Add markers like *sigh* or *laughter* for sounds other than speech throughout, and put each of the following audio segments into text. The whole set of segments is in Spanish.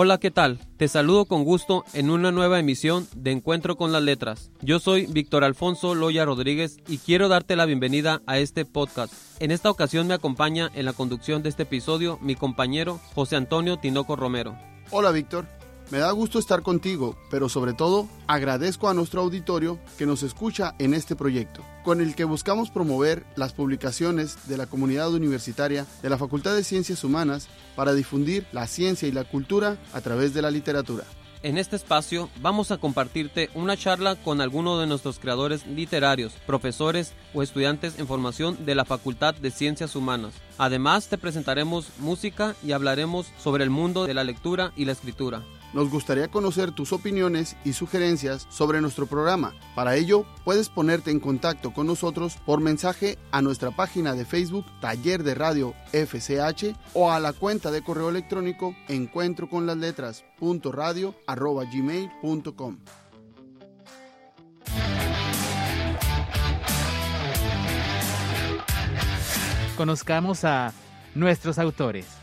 Hola, ¿qué tal? Te saludo con gusto en una nueva emisión de Encuentro con las Letras. Yo soy Víctor Alfonso Loya Rodríguez y quiero darte la bienvenida a este podcast. En esta ocasión me acompaña en la conducción de este episodio mi compañero José Antonio Tinoco Romero. Hola, Víctor. Me da gusto estar contigo, pero sobre todo agradezco a nuestro auditorio que nos escucha en este proyecto, con el que buscamos promover las publicaciones de la comunidad universitaria de la Facultad de Ciencias Humanas para difundir la ciencia y la cultura a través de la literatura. En este espacio vamos a compartirte una charla con alguno de nuestros creadores literarios, profesores o estudiantes en formación de la Facultad de Ciencias Humanas. Además te presentaremos música y hablaremos sobre el mundo de la lectura y la escritura. Nos gustaría conocer tus opiniones y sugerencias sobre nuestro programa. Para ello, puedes ponerte en contacto con nosotros por mensaje a nuestra página de Facebook Taller de Radio FCH o a la cuenta de correo electrónico encuentro con las letras gmail.com. Conozcamos a nuestros autores.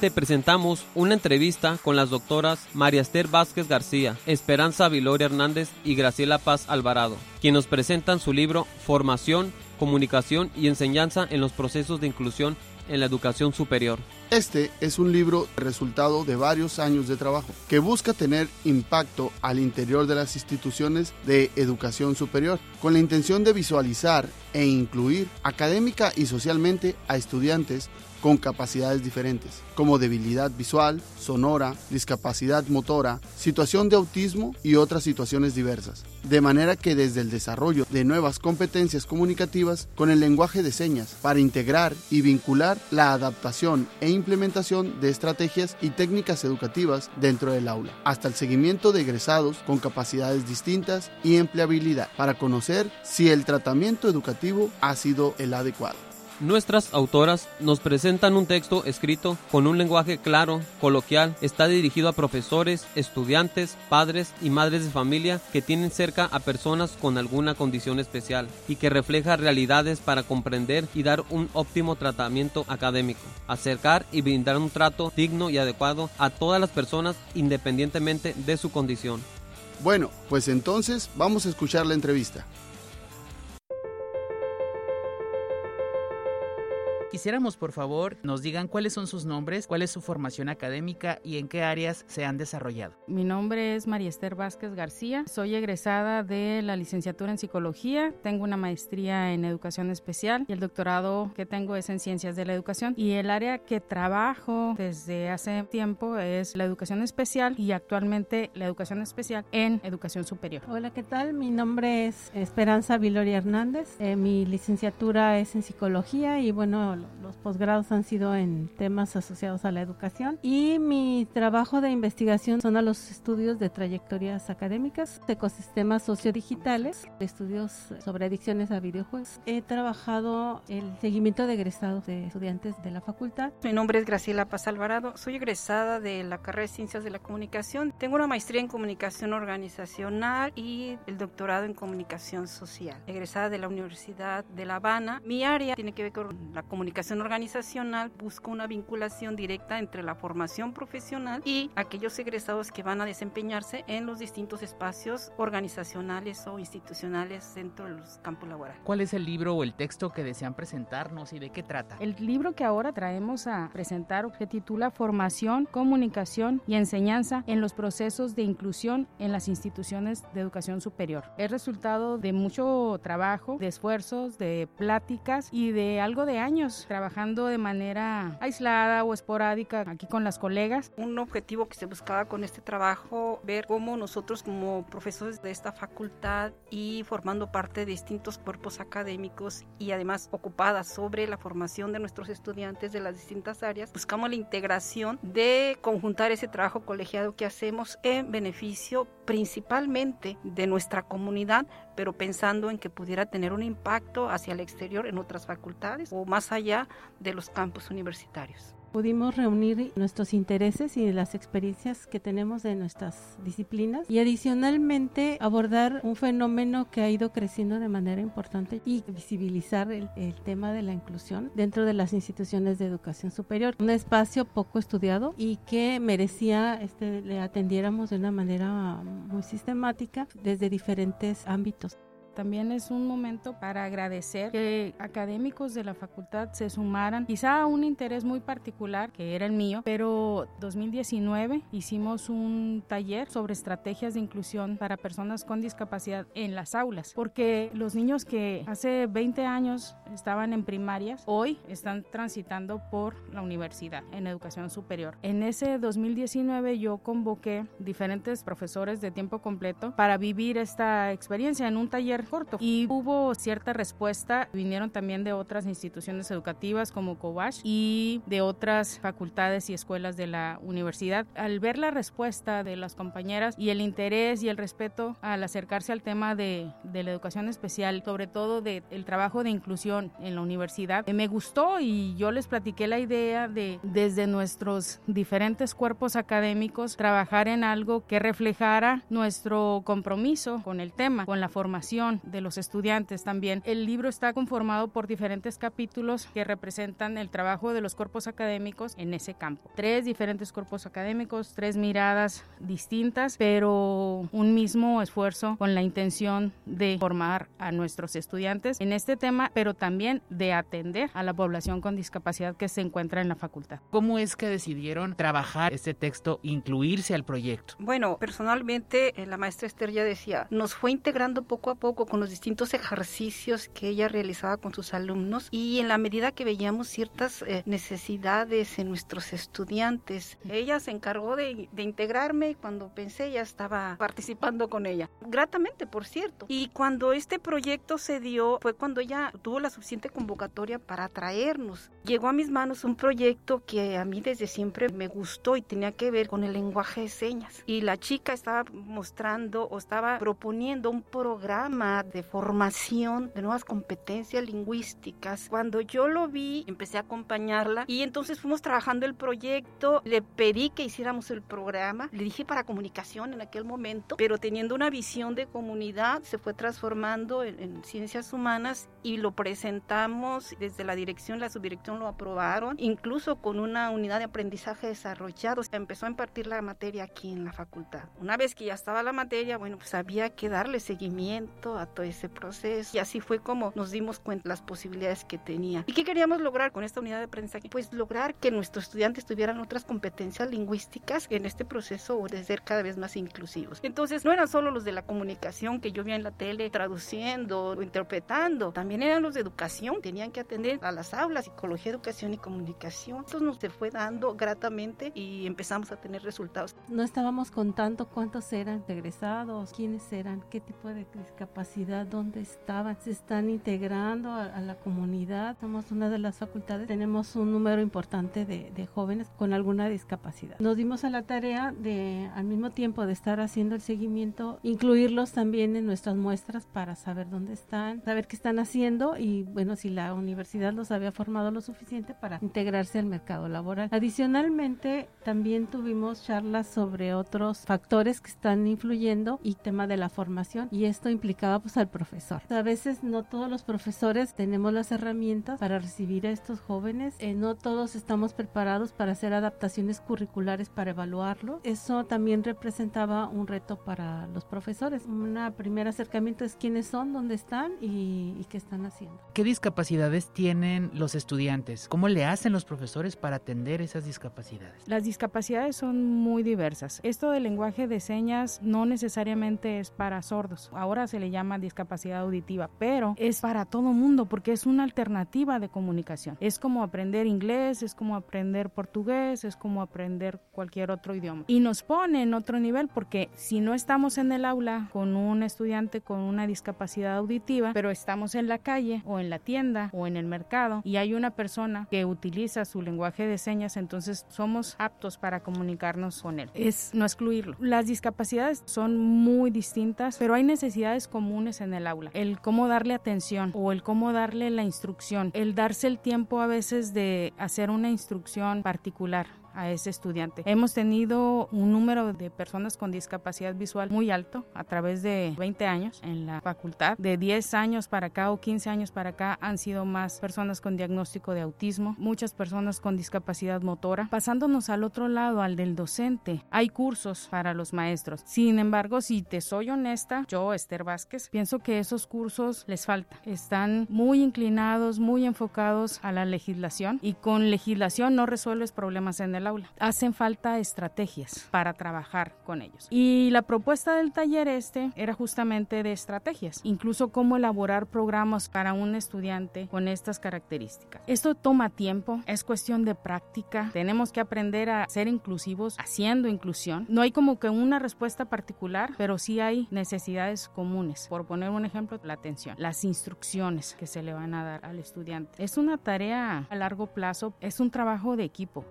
Te presentamos una entrevista con las doctoras María Esther Vázquez García, Esperanza Viloria Hernández y Graciela Paz Alvarado, quienes nos presentan su libro Formación, Comunicación y Enseñanza en los procesos de inclusión en la educación superior. Este es un libro resultado de varios años de trabajo que busca tener impacto al interior de las instituciones de educación superior con la intención de visualizar e incluir académica y socialmente a estudiantes con capacidades diferentes, como debilidad visual, sonora, discapacidad motora, situación de autismo y otras situaciones diversas. De manera que desde el desarrollo de nuevas competencias comunicativas con el lenguaje de señas para integrar y vincular la adaptación e implementación de estrategias y técnicas educativas dentro del aula, hasta el seguimiento de egresados con capacidades distintas y empleabilidad para conocer si el tratamiento educativo ha sido el adecuado. Nuestras autoras nos presentan un texto escrito con un lenguaje claro, coloquial, está dirigido a profesores, estudiantes, padres y madres de familia que tienen cerca a personas con alguna condición especial y que refleja realidades para comprender y dar un óptimo tratamiento académico, acercar y brindar un trato digno y adecuado a todas las personas independientemente de su condición. Bueno, pues entonces vamos a escuchar la entrevista. Quisiéramos, por favor, nos digan cuáles son sus nombres, cuál es su formación académica y en qué áreas se han desarrollado. Mi nombre es María Esther Vázquez García. Soy egresada de la licenciatura en psicología. Tengo una maestría en educación especial y el doctorado que tengo es en ciencias de la educación. Y el área que trabajo desde hace tiempo es la educación especial y actualmente la educación especial en educación superior. Hola, ¿qué tal? Mi nombre es Esperanza Viloria Hernández. Eh, mi licenciatura es en psicología y bueno, los posgrados han sido en temas asociados a la educación y mi trabajo de investigación son a los estudios de trayectorias académicas, ecosistemas sociodigitales, estudios sobre adicciones a videojuegos. He trabajado el seguimiento de egresados de estudiantes de la facultad. Mi nombre es Graciela Paz Alvarado, soy egresada de la carrera de Ciencias de la Comunicación. Tengo una maestría en Comunicación Organizacional y el doctorado en Comunicación Social. Egresada de la Universidad de La Habana. Mi área tiene que ver con la comunicación comunicación organizacional busca una vinculación directa entre la formación profesional y aquellos egresados que van a desempeñarse en los distintos espacios organizacionales o institucionales dentro de los campos laborales. ¿Cuál es el libro o el texto que desean presentarnos y de qué trata? El libro que ahora traemos a presentar se titula Formación, Comunicación y Enseñanza en los procesos de inclusión en las instituciones de educación superior. Es resultado de mucho trabajo, de esfuerzos, de pláticas y de algo de años trabajando de manera aislada o esporádica aquí con las colegas. Un objetivo que se buscaba con este trabajo, ver cómo nosotros como profesores de esta facultad y formando parte de distintos cuerpos académicos y además ocupadas sobre la formación de nuestros estudiantes de las distintas áreas, buscamos la integración de conjuntar ese trabajo colegiado que hacemos en beneficio principalmente de nuestra comunidad, pero pensando en que pudiera tener un impacto hacia el exterior en otras facultades o más allá de los campus universitarios. Pudimos reunir nuestros intereses y las experiencias que tenemos de nuestras disciplinas y adicionalmente abordar un fenómeno que ha ido creciendo de manera importante y visibilizar el, tema de la inclusión dentro de las instituciones de educación superior. Un espacio poco estudiado y que merecía este, le atendiéramos de una manera muy sistemática desde diferentes ámbitos. También es un momento para agradecer que académicos de la facultad se sumaran, quizá a un interés muy particular, que era el mío, pero 2019 hicimos un taller sobre estrategias de inclusión para personas con discapacidad en las aulas, porque los niños que hace 20 años estaban en primarias, hoy están transitando por la universidad en educación superior. En ese 2019 yo convoqué diferentes profesores de tiempo completo para vivir esta experiencia en un taller corto y hubo cierta respuesta. Vinieron también de otras instituciones educativas como Covash y de otras facultades y escuelas de la universidad. Al ver la respuesta de las compañeras y el interés y el respeto al acercarse al tema de, de la educación especial, sobre todo del el trabajo de inclusión en la universidad, me gustó y yo les platiqué la idea de desde nuestros diferentes cuerpos académicos trabajar en algo que reflejara nuestro compromiso con el tema, con la formación de los estudiantes también. El libro está conformado por diferentes capítulos que representan el trabajo de los cuerpos académicos en ese campo. Tres diferentes cuerpos académicos, tres miradas distintas, pero un mismo esfuerzo con la intención de formar a nuestros estudiantes en este tema, pero también de atender a la población con discapacidad que se encuentra en la facultad. ¿Cómo es que decidieron trabajar este texto, incluirse al proyecto? Bueno, personalmente eh, la maestra Esther ya decía, nos fue integrando poco a poco con los distintos ejercicios que ella realizaba con sus alumnos y en la medida que veíamos ciertas eh, necesidades en nuestros estudiantes, ella se encargó de, integrarme y cuando pensé ya estaba participando con ella. Gratamente, por cierto. Y cuando este proyecto se dio fue cuando ella tuvo la suficiente convocatoria para atraernos. Llegó a mis manos un proyecto que a mí desde siempre me gustó y tenía que ver con el lenguaje de señas. Y la chica estaba mostrando o estaba proponiendo un programa de formación de nuevas competencias lingüísticas. Cuando yo lo vi, empecé a acompañarla y entonces fuimos trabajando el proyecto. Le pedí que hiciéramos el programa. Le dije para comunicación en aquel momento, pero teniendo una visión de comunidad, se fue transformando en, en ciencias humanas y lo presentamos desde la dirección, la subdirección lo aprobaron, incluso con una unidad de aprendizaje desarrollado. Empezó a impartir la materia aquí en la facultad. Una vez que ya estaba la materia, bueno, pues había que darle seguimiento a todo ese proceso y así fue como nos dimos cuenta las posibilidades que tenía. ¿Y qué queríamos lograr con esta unidad de aprendizaje? Pues lograr que nuestros estudiantes tuvieran otras competencias lingüísticas en este proceso de ser cada vez más inclusivos. Entonces, no eran solo los de la comunicación que yo vi en la tele traduciendo o interpretando, también eran los de educación, tenían que atender a las aulas, psicología, educación y comunicación. Esto nos se fue dando gratamente y empezamos a tener resultados. No estábamos contando cuántos eran regresados, quiénes eran, qué tipo de discapacidad, dónde estaban, se están integrando a, a la comunidad. Somos una de las facultades, tenemos un número importante de, de jóvenes con alguna discapacidad. Nos dimos a la tarea de, al mismo tiempo de estar haciendo el seguimiento, incluirlos también en nuestras muestras para saber dónde están, saber qué están haciendo y bueno, si la universidad los había formado lo suficiente para integrarse al mercado laboral. Adicionalmente, también tuvimos charlas sobre otros factores que están influyendo y tema de la formación y esto implicaba pues al profesor. A veces no todos los profesores tenemos las herramientas para recibir a estos jóvenes, eh, no todos estamos preparados para hacer adaptaciones curriculares para evaluarlo. Eso también representaba un reto para los profesores profesores. Un primer acercamiento es quiénes son, dónde están y, y qué están haciendo. ¿Qué discapacidades tienen los estudiantes? ¿Cómo le hacen los profesores para atender esas discapacidades? Las discapacidades son muy diversas. Esto del lenguaje de señas no necesariamente es para sordos. Ahora se le llama discapacidad auditiva, pero es para todo mundo porque es una alternativa de comunicación. Es como aprender inglés, es como aprender portugués, es como aprender cualquier otro idioma. Y nos pone en otro nivel porque si no estamos en el aula con un estudiante con una discapacidad auditiva, pero estamos en la calle o en la tienda o en el mercado y hay una persona que utiliza su lenguaje de señas, entonces somos aptos para comunicarnos con él. Es no excluirlo. Las discapacidades son muy distintas, pero hay necesidades comunes en el aula. El cómo darle atención o el cómo darle la instrucción, el darse el tiempo a veces de hacer una instrucción particular a ese estudiante. Hemos tenido un número de personas con discapacidad visual muy alto a través de 20 años en la facultad. De 10 años para acá o 15 años para acá han sido más personas con diagnóstico de autismo, muchas personas con discapacidad motora. Pasándonos al otro lado, al del docente, hay cursos para los maestros. Sin embargo, si te soy honesta, yo, Esther Vázquez, pienso que esos cursos les falta. Están muy inclinados, muy enfocados a la legislación y con legislación no resuelves problemas en el aula. Hacen falta estrategias para trabajar con ellos. Y la propuesta del taller este era justamente de estrategias, incluso cómo elaborar programas para un estudiante con estas características. Esto toma tiempo, es cuestión de práctica, tenemos que aprender a ser inclusivos haciendo inclusión. No hay como que una respuesta particular, pero sí hay necesidades comunes. Por poner un ejemplo, la atención, las instrucciones que se le van a dar al estudiante. Es una tarea a largo plazo, es un trabajo de equipo.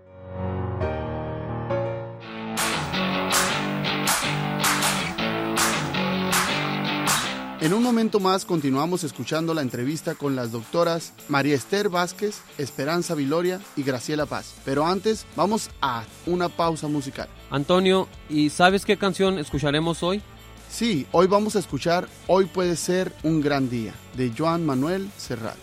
En un momento más continuamos escuchando la entrevista con las doctoras María Esther Vázquez, Esperanza Viloria y Graciela Paz. Pero antes vamos a una pausa musical. Antonio, ¿y sabes qué canción escucharemos hoy? Sí, hoy vamos a escuchar Hoy puede ser un gran día de Joan Manuel Serrat.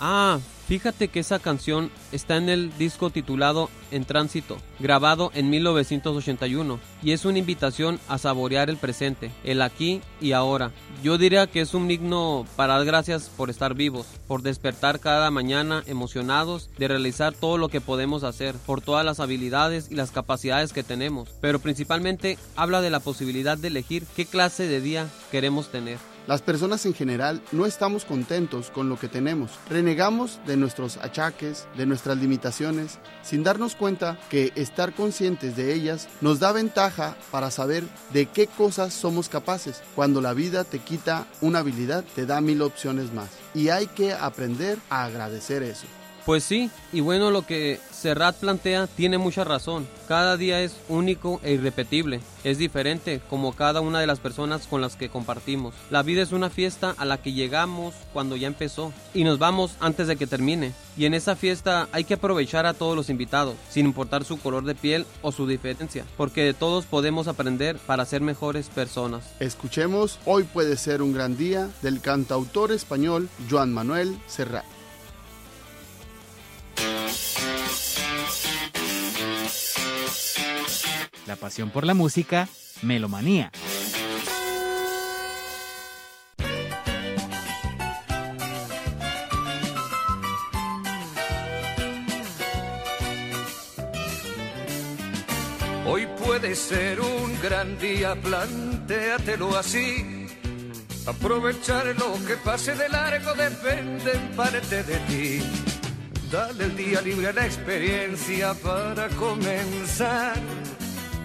Ah, Fíjate que esa canción está en el disco titulado En Tránsito, grabado en 1981, y es una invitación a saborear el presente, el aquí y ahora. Yo diría que es un himno para dar gracias por estar vivos, por despertar cada mañana emocionados de realizar todo lo que podemos hacer, por todas las habilidades y las capacidades que tenemos, pero principalmente habla de la posibilidad de elegir qué clase de día queremos tener. Las personas en general no estamos contentos con lo que tenemos. Renegamos de nuestros achaques, de nuestras limitaciones, sin darnos cuenta que estar conscientes de ellas nos da ventaja para saber de qué cosas somos capaces. Cuando la vida te quita una habilidad, te da mil opciones más. Y hay que aprender a agradecer eso. Pues sí, y bueno, lo que Serrat plantea tiene mucha razón. Cada día es único e irrepetible. Es diferente como cada una de las personas con las que compartimos. La vida es una fiesta a la que llegamos cuando ya empezó y nos vamos antes de que termine. Y en esa fiesta hay que aprovechar a todos los invitados, sin importar su color de piel o su diferencia, porque de todos podemos aprender para ser mejores personas. Escuchemos Hoy puede ser un gran día del cantautor español Joan Manuel Serrat. La pasión por la música, Melomanía. Hoy puede ser un gran día, plantéatelo así. Aprovechar lo que pase de largo depende en parte de ti. Dale el día libre a la experiencia para comenzar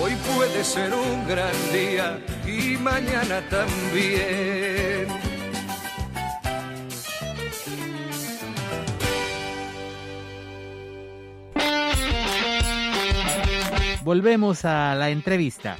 Hoy puede ser un gran día y mañana también. Volvemos a la entrevista.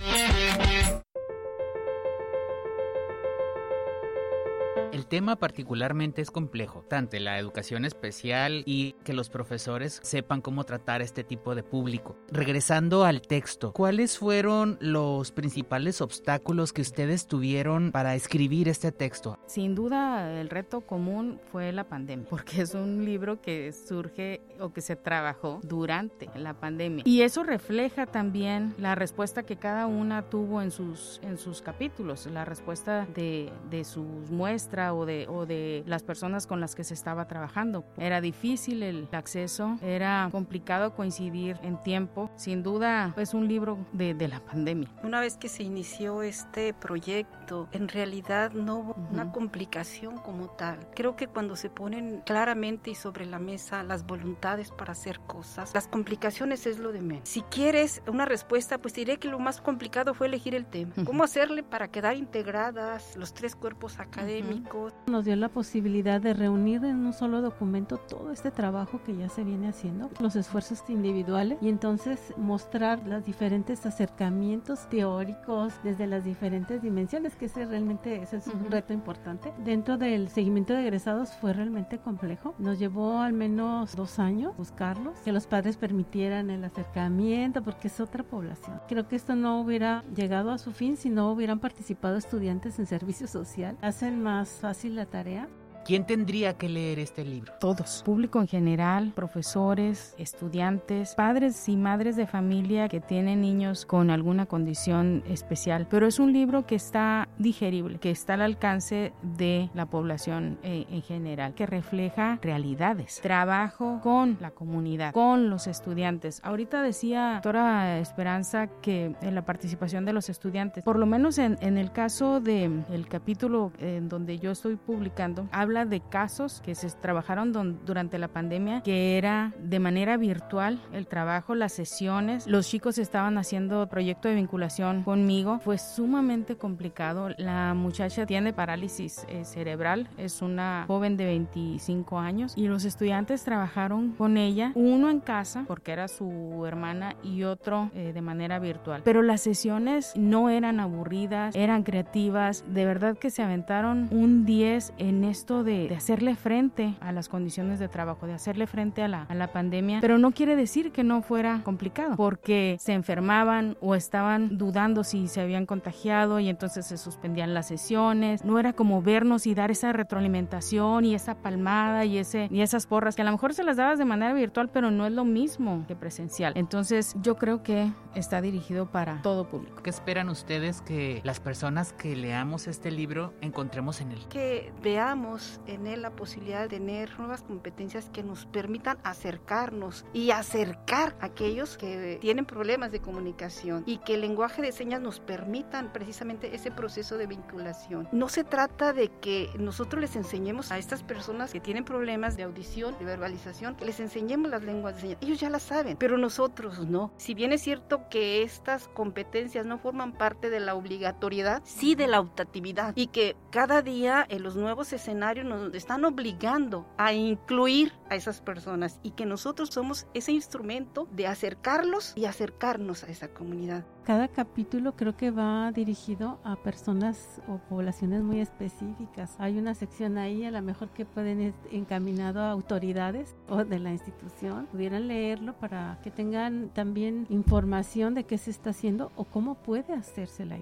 Tema particularmente es complejo, tanto la educación especial y que los profesores sepan cómo tratar este tipo de público. Regresando al texto, ¿cuáles fueron los principales obstáculos que ustedes tuvieron para escribir este texto? Sin duda, el reto común fue la pandemia, *laughs* porque es un libro que surge o que se trabajó durante la pandemia. Y eso refleja también la respuesta que cada una tuvo en sus, en sus capítulos, la respuesta de, de sus muestras o de, o de las personas con las que se estaba trabajando. Era difícil el acceso, era complicado coincidir en tiempo. Sin duda es un libro de, de la pandemia. Una vez que se inició este proyecto, en realidad no hubo una complicación como tal. Creo que cuando se ponen claramente y sobre la mesa las voluntades para hacer cosas, las complicaciones es lo de menos. Si quieres una respuesta, pues diré que lo más complicado fue elegir el tema. ¿Cómo hacerle para quedar integradas los tres cuerpos académicos? Nos dio la posibilidad de reunir en un solo documento todo este trabajo que ya se viene haciendo, los esfuerzos individuales y entonces mostrar los diferentes acercamientos teóricos desde las diferentes dimensiones, que ese realmente ese es un reto importante. Dentro del seguimiento de egresados fue realmente complejo. Nos llevó al menos dos años buscarlos, que los padres permitieran el acercamiento, porque es otra población. Creo que esto no hubiera llegado a su fin si no hubieran participado estudiantes en servicio social. Hacen más fácil la tarea ¿Quién tendría que leer este libro? Todos, público en general, profesores, estudiantes, padres y madres de familia que tienen niños con alguna condición especial. Pero es un libro que está digerible, que está al alcance de la población eh, en general, que refleja realidades, trabajo con la comunidad, con los estudiantes. Ahorita decía doctora Esperanza que en la participación de los estudiantes, por lo menos en, el caso del el capítulo en donde yo estoy publicando, habla de casos que se trabajaron durante la pandemia, que era de manera virtual el trabajo, las sesiones. Los chicos estaban haciendo proyecto de vinculación conmigo. Fue sumamente complicado. La muchacha tiene parálisis eh, cerebral, es una joven de 25 años y los estudiantes trabajaron con ella, uno en casa porque era su hermana y otro eh, de manera virtual. Pero las sesiones no eran aburridas, eran creativas, de verdad que se aventaron un 10 en esto de, hacerle frente a las condiciones de trabajo, de hacerle frente a la, a la pandemia, pero no quiere decir que no fuera complicado, porque se enfermaban o estaban dudando si se habían contagiado y entonces se suspendían las sesiones, no era como vernos y dar esa retroalimentación y esa palmada y, ese, y esas porras que a lo mejor se las dabas de manera virtual, pero no es lo mismo que presencial. Entonces yo creo que está dirigido para todo público. ¿Qué esperan ustedes que las personas que leamos este libro encontremos en él? Que veamos en él la posibilidad de tener nuevas competencias que nos permitan acercarnos y acercar a aquellos que tienen problemas de comunicación y que el lenguaje de señas nos permitan precisamente ese proceso de vinculación. No se trata de que nosotros les enseñemos a estas personas que tienen problemas de audición, de verbalización, que les enseñemos las lenguas de señas. Ellos ya las saben, pero nosotros no. Si bien es cierto que estas competencias no forman parte de la obligatoriedad, sí de la optatividad y que cada día en los nuevos escenarios nos están obligando a incluir a esas personas y que nosotros somos ese instrumento de acercarlos y acercarnos a esa comunidad. Cada capítulo creo que va dirigido a personas o poblaciones muy específicas. Hay una sección ahí a lo mejor que pueden ir encaminado a autoridades o de la institución, pudieran leerlo para que tengan también información de qué se está haciendo o cómo puede hacerse la,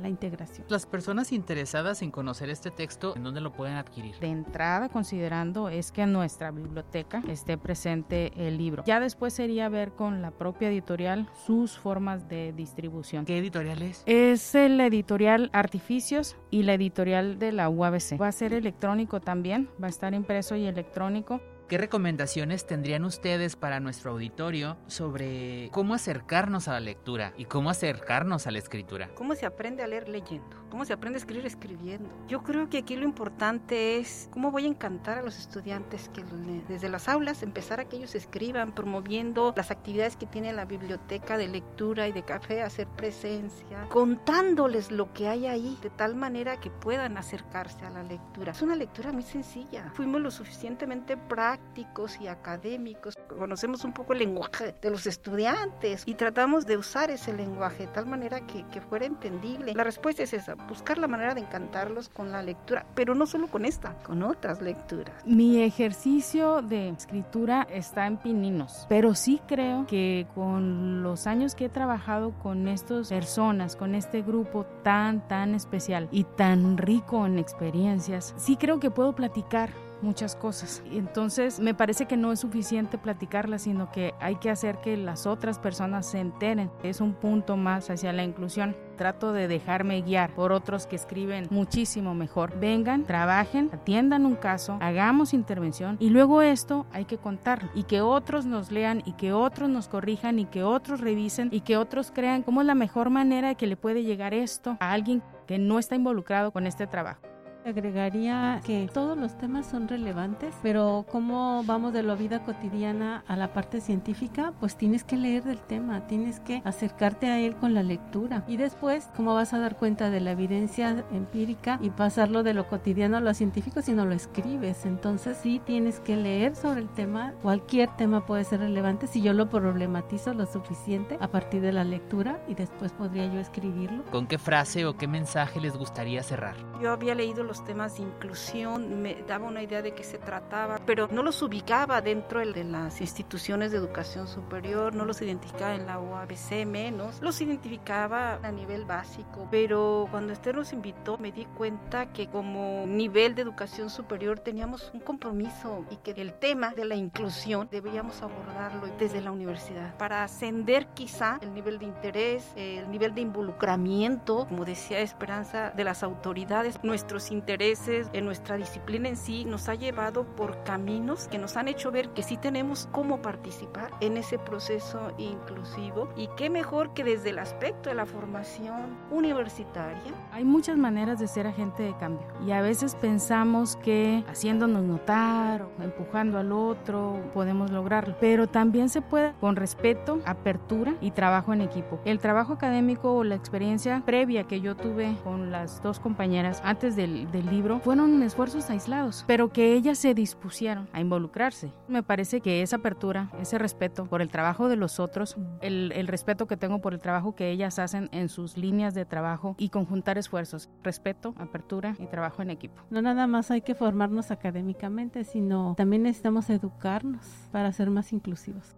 la, integración. Las personas interesadas en conocer este texto, ¿en dónde lo pueden adquirir? De entrada, considerando es que en nuestra biblioteca esté presente el libro. Ya después sería ver con la propia editorial sus formas de distribución. ¿Qué editorial es? Es el editorial Artificios y la editorial de la UABC. Va a ser electrónico también, va a estar impreso y electrónico. ¿Qué recomendaciones tendrían ustedes para nuestro auditorio sobre cómo acercarnos a la lectura y cómo acercarnos a la escritura? ¿Cómo se aprende a leer leyendo? ¿Cómo se aprende a escribir escribiendo? Yo creo que aquí lo importante es cómo voy a encantar a los estudiantes que desde las aulas empezar a que ellos escriban, promoviendo las actividades que tiene la biblioteca de lectura y de café, hacer presencia, contándoles lo que hay ahí, de tal manera que puedan acercarse a la lectura. Es una lectura muy sencilla. Fuimos lo suficientemente prácticos y académicos, conocemos un poco el lenguaje de los estudiantes y tratamos de usar ese lenguaje de tal manera que, que fuera entendible. La respuesta es esa, buscar la manera de encantarlos con la lectura, pero no solo con esta, con otras lecturas. Mi ejercicio de escritura está en pininos, pero sí creo que con los años que he trabajado con estas personas, con este grupo tan, tan especial y tan rico en experiencias, sí creo que puedo platicar muchas cosas. Entonces me parece que no es suficiente platicarlas, sino que hay que hacer que las otras personas se enteren. Es un punto más hacia la inclusión. Trato de dejarme guiar por otros que escriben muchísimo mejor. Vengan, trabajen, atiendan un caso, hagamos intervención y luego esto hay que contarlo y que otros nos lean y que otros nos corrijan y que otros revisen y que otros crean cómo es la mejor manera que le puede llegar esto a alguien que no está involucrado con este trabajo. Agregaría que todos los temas son relevantes, pero como vamos de la vida cotidiana a la parte científica, pues tienes que leer del tema, tienes que acercarte a él con la lectura y después cómo vas a dar cuenta de la evidencia empírica y pasarlo de lo cotidiano a lo científico si no lo escribes. Entonces sí tienes que leer sobre el tema, cualquier tema puede ser relevante si yo lo problematizo lo suficiente a partir de la lectura y después podría yo escribirlo. ¿Con qué frase o qué mensaje les gustaría cerrar? Yo había leído los temas de inclusión, me daba una idea de qué se trataba, pero no los ubicaba dentro de las instituciones de educación superior, no los identificaba en la UABC menos, los identificaba a nivel básico, pero cuando Esther nos invitó me di cuenta que como nivel de educación superior teníamos un compromiso y que el tema de la inclusión deberíamos abordarlo desde la universidad para ascender quizá el nivel de interés, el nivel de involucramiento, como decía Esperanza, de las autoridades, nuestros intereses, en nuestra disciplina en sí, nos ha llevado por caminos que nos han hecho ver que sí tenemos cómo participar en ese proceso inclusivo y qué mejor que desde el aspecto de la formación universitaria. Hay muchas maneras de ser agente de cambio y a veces pensamos que haciéndonos notar o empujando al otro podemos lograrlo, pero también se puede con respeto, apertura y trabajo en equipo. El trabajo académico o la experiencia previa que yo tuve con las dos compañeras antes del, del libro fueron esfuerzos aislados, pero que ellas se dispusieron a involucrarse. Me parece que esa apertura, ese respeto por el trabajo de los otros, el, el respeto que tengo por el trabajo que ellas hacen en sus líneas de trabajo y conjuntar esfuerzos, respeto, apertura y trabajo en equipo. No nada más hay que formarnos académicamente, sino también necesitamos educarnos para ser más inclusivos.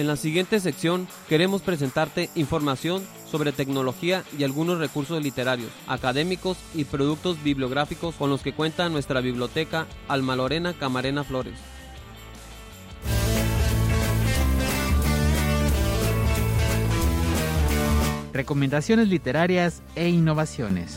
En la siguiente sección queremos presentarte información sobre tecnología y algunos recursos literarios, académicos y productos bibliográficos con los que cuenta nuestra biblioteca Alma Lorena Camarena Flores. Recomendaciones literarias e innovaciones.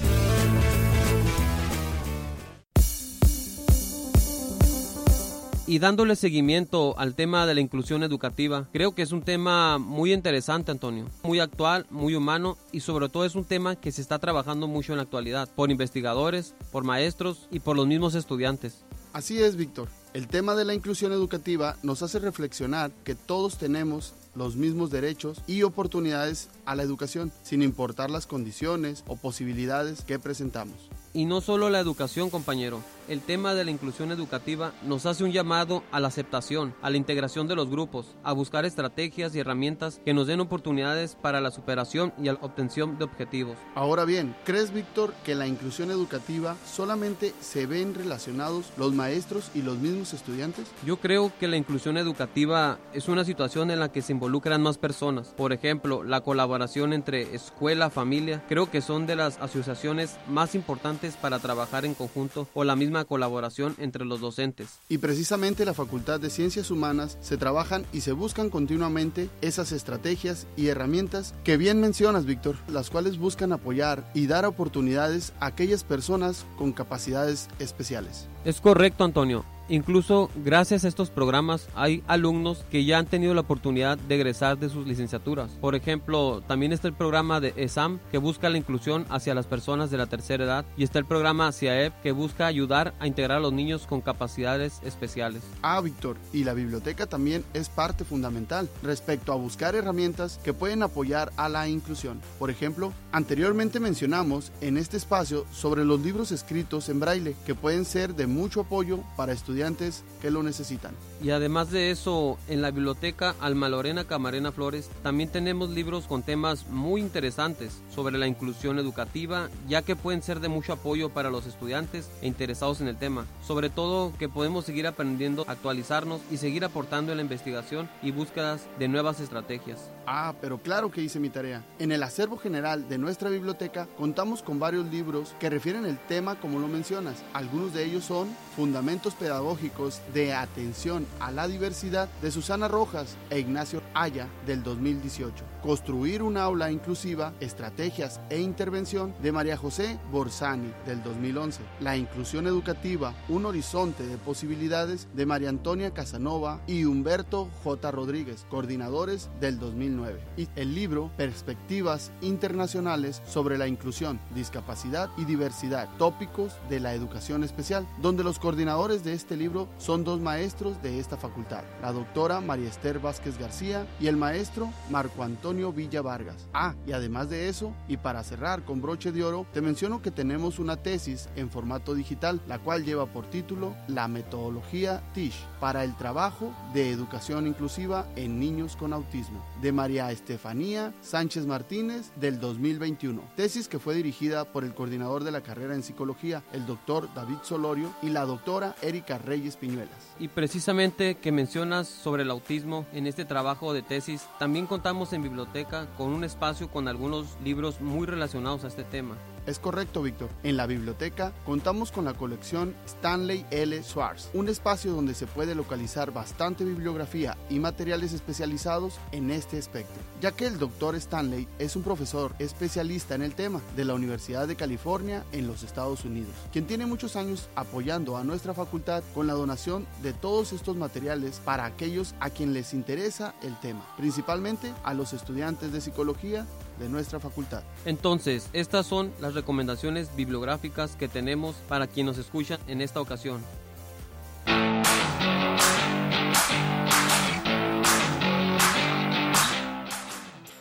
Y dándole seguimiento al tema de la inclusión educativa, creo que es un tema muy interesante, Antonio, muy actual, muy humano y sobre todo es un tema que se está trabajando mucho en la actualidad por investigadores, por maestros y por los mismos estudiantes. Así es, Víctor. El tema de la inclusión educativa nos hace reflexionar que todos tenemos los mismos derechos y oportunidades a la educación, sin importar las condiciones o posibilidades que presentamos. Y no solo la educación, compañero. El tema de la inclusión educativa nos hace un llamado a la aceptación, a la integración de los grupos, a buscar estrategias y herramientas que nos den oportunidades para la superación y la obtención de objetivos. Ahora bien, ¿crees, Víctor, que la inclusión educativa solamente se ven relacionados los maestros y los mismos estudiantes? Yo creo que la inclusión educativa es una situación en la que se involucran más personas. Por ejemplo, la colaboración entre escuela, familia, creo que son de las asociaciones más importantes para trabajar en conjunto o la misma colaboración entre los docentes. Y precisamente la Facultad de Ciencias Humanas se trabajan y se buscan continuamente esas estrategias y herramientas que bien mencionas, Víctor, las cuales buscan apoyar y dar oportunidades a aquellas personas con capacidades especiales. Es correcto, Antonio. Incluso gracias a estos programas hay alumnos que ya han tenido la oportunidad de egresar de sus licenciaturas. Por ejemplo, también está el programa de ESAM que busca la inclusión hacia las personas de la tercera edad y está el programa CIAEP que busca ayudar a integrar a los niños con capacidades especiales. Ah, Víctor, y la biblioteca también es parte fundamental respecto a buscar herramientas que pueden apoyar a la inclusión. Por ejemplo, anteriormente mencionamos en este espacio sobre los libros escritos en braille que pueden ser de mucho apoyo para estudiantes que lo necesitan. Y además de eso, en la biblioteca Alma Lorena Camarena Flores también tenemos libros con temas muy interesantes sobre la inclusión educativa, ya que pueden ser de mucho apoyo para los estudiantes e interesados en el tema. Sobre todo que podemos seguir aprendiendo, actualizarnos y seguir aportando en la investigación y búsquedas de nuevas estrategias. Ah, pero claro que hice mi tarea. En el acervo general de nuestra biblioteca contamos con varios libros que refieren el tema como lo mencionas. Algunos de ellos son Fundamentos Pedagógicos de Atención a la Diversidad de Susana Rojas e Ignacio Aya del 2018. Construir un aula inclusiva, estrategias e intervención de María José Borsani del 2011. La inclusión educativa, un horizonte de posibilidades de María Antonia Casanova y Humberto J. Rodríguez, coordinadores del 2009. Y el libro Perspectivas Internacionales sobre la Inclusión, Discapacidad y Diversidad, tópicos de la educación especial, donde los coordinadores de este libro son dos maestros de esta facultad, la doctora María Esther Vázquez García y el maestro Marco Antonio Villa Vargas. Ah, y además de eso, y para cerrar con broche de oro, te menciono que tenemos una tesis en formato digital, la cual lleva por título La metodología TISH para el trabajo de educación inclusiva en niños con autismo, de María Estefanía Sánchez Martínez del 2021. Tesis que fue dirigida por el coordinador de la carrera en psicología, el doctor David Solorio, y la doctora Erika Reyes Piñuelas. Y precisamente que mencionas sobre el autismo en este trabajo de tesis, también contamos en biblioteca con un espacio con algunos libros muy relacionados a este tema. Es correcto, Víctor. En la biblioteca contamos con la colección Stanley L. Schwartz, un espacio donde se puede localizar bastante bibliografía y materiales especializados en este aspecto, ya que el doctor Stanley es un profesor especialista en el tema de la Universidad de California en los Estados Unidos, quien tiene muchos años apoyando a nuestra facultad con la donación de todos estos materiales para aquellos a quien les interesa el tema, principalmente a los estudiantes de psicología de nuestra facultad. Entonces, estas son las recomendaciones bibliográficas que tenemos para quien nos escuchan en esta ocasión.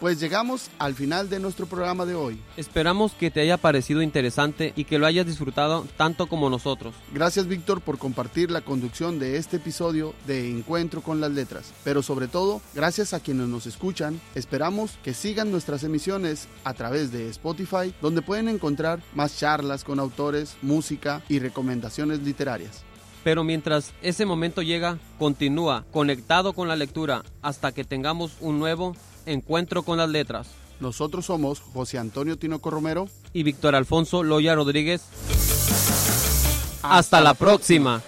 Pues llegamos al final de nuestro programa de hoy. Esperamos que te haya parecido interesante y que lo hayas disfrutado tanto como nosotros. Gracias Víctor por compartir la conducción de este episodio de Encuentro con las Letras. Pero sobre todo, gracias a quienes nos escuchan. Esperamos que sigan nuestras emisiones a través de Spotify, donde pueden encontrar más charlas con autores, música y recomendaciones literarias. Pero mientras ese momento llega, continúa conectado con la lectura hasta que tengamos un nuevo Encuentro con las letras. Nosotros somos José Antonio Tinoco Romero y Víctor Alfonso Loya Rodríguez. Hasta, la próxima.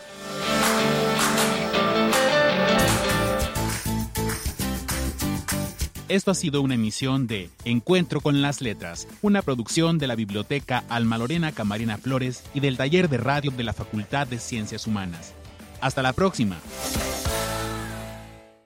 Esto ha sido una emisión de Encuentro con las Letras, una producción de la Biblioteca Alma Lorena Camarena Flores y del Taller de Radio de la Facultad de Ciencias Humanas. Hasta la próxima.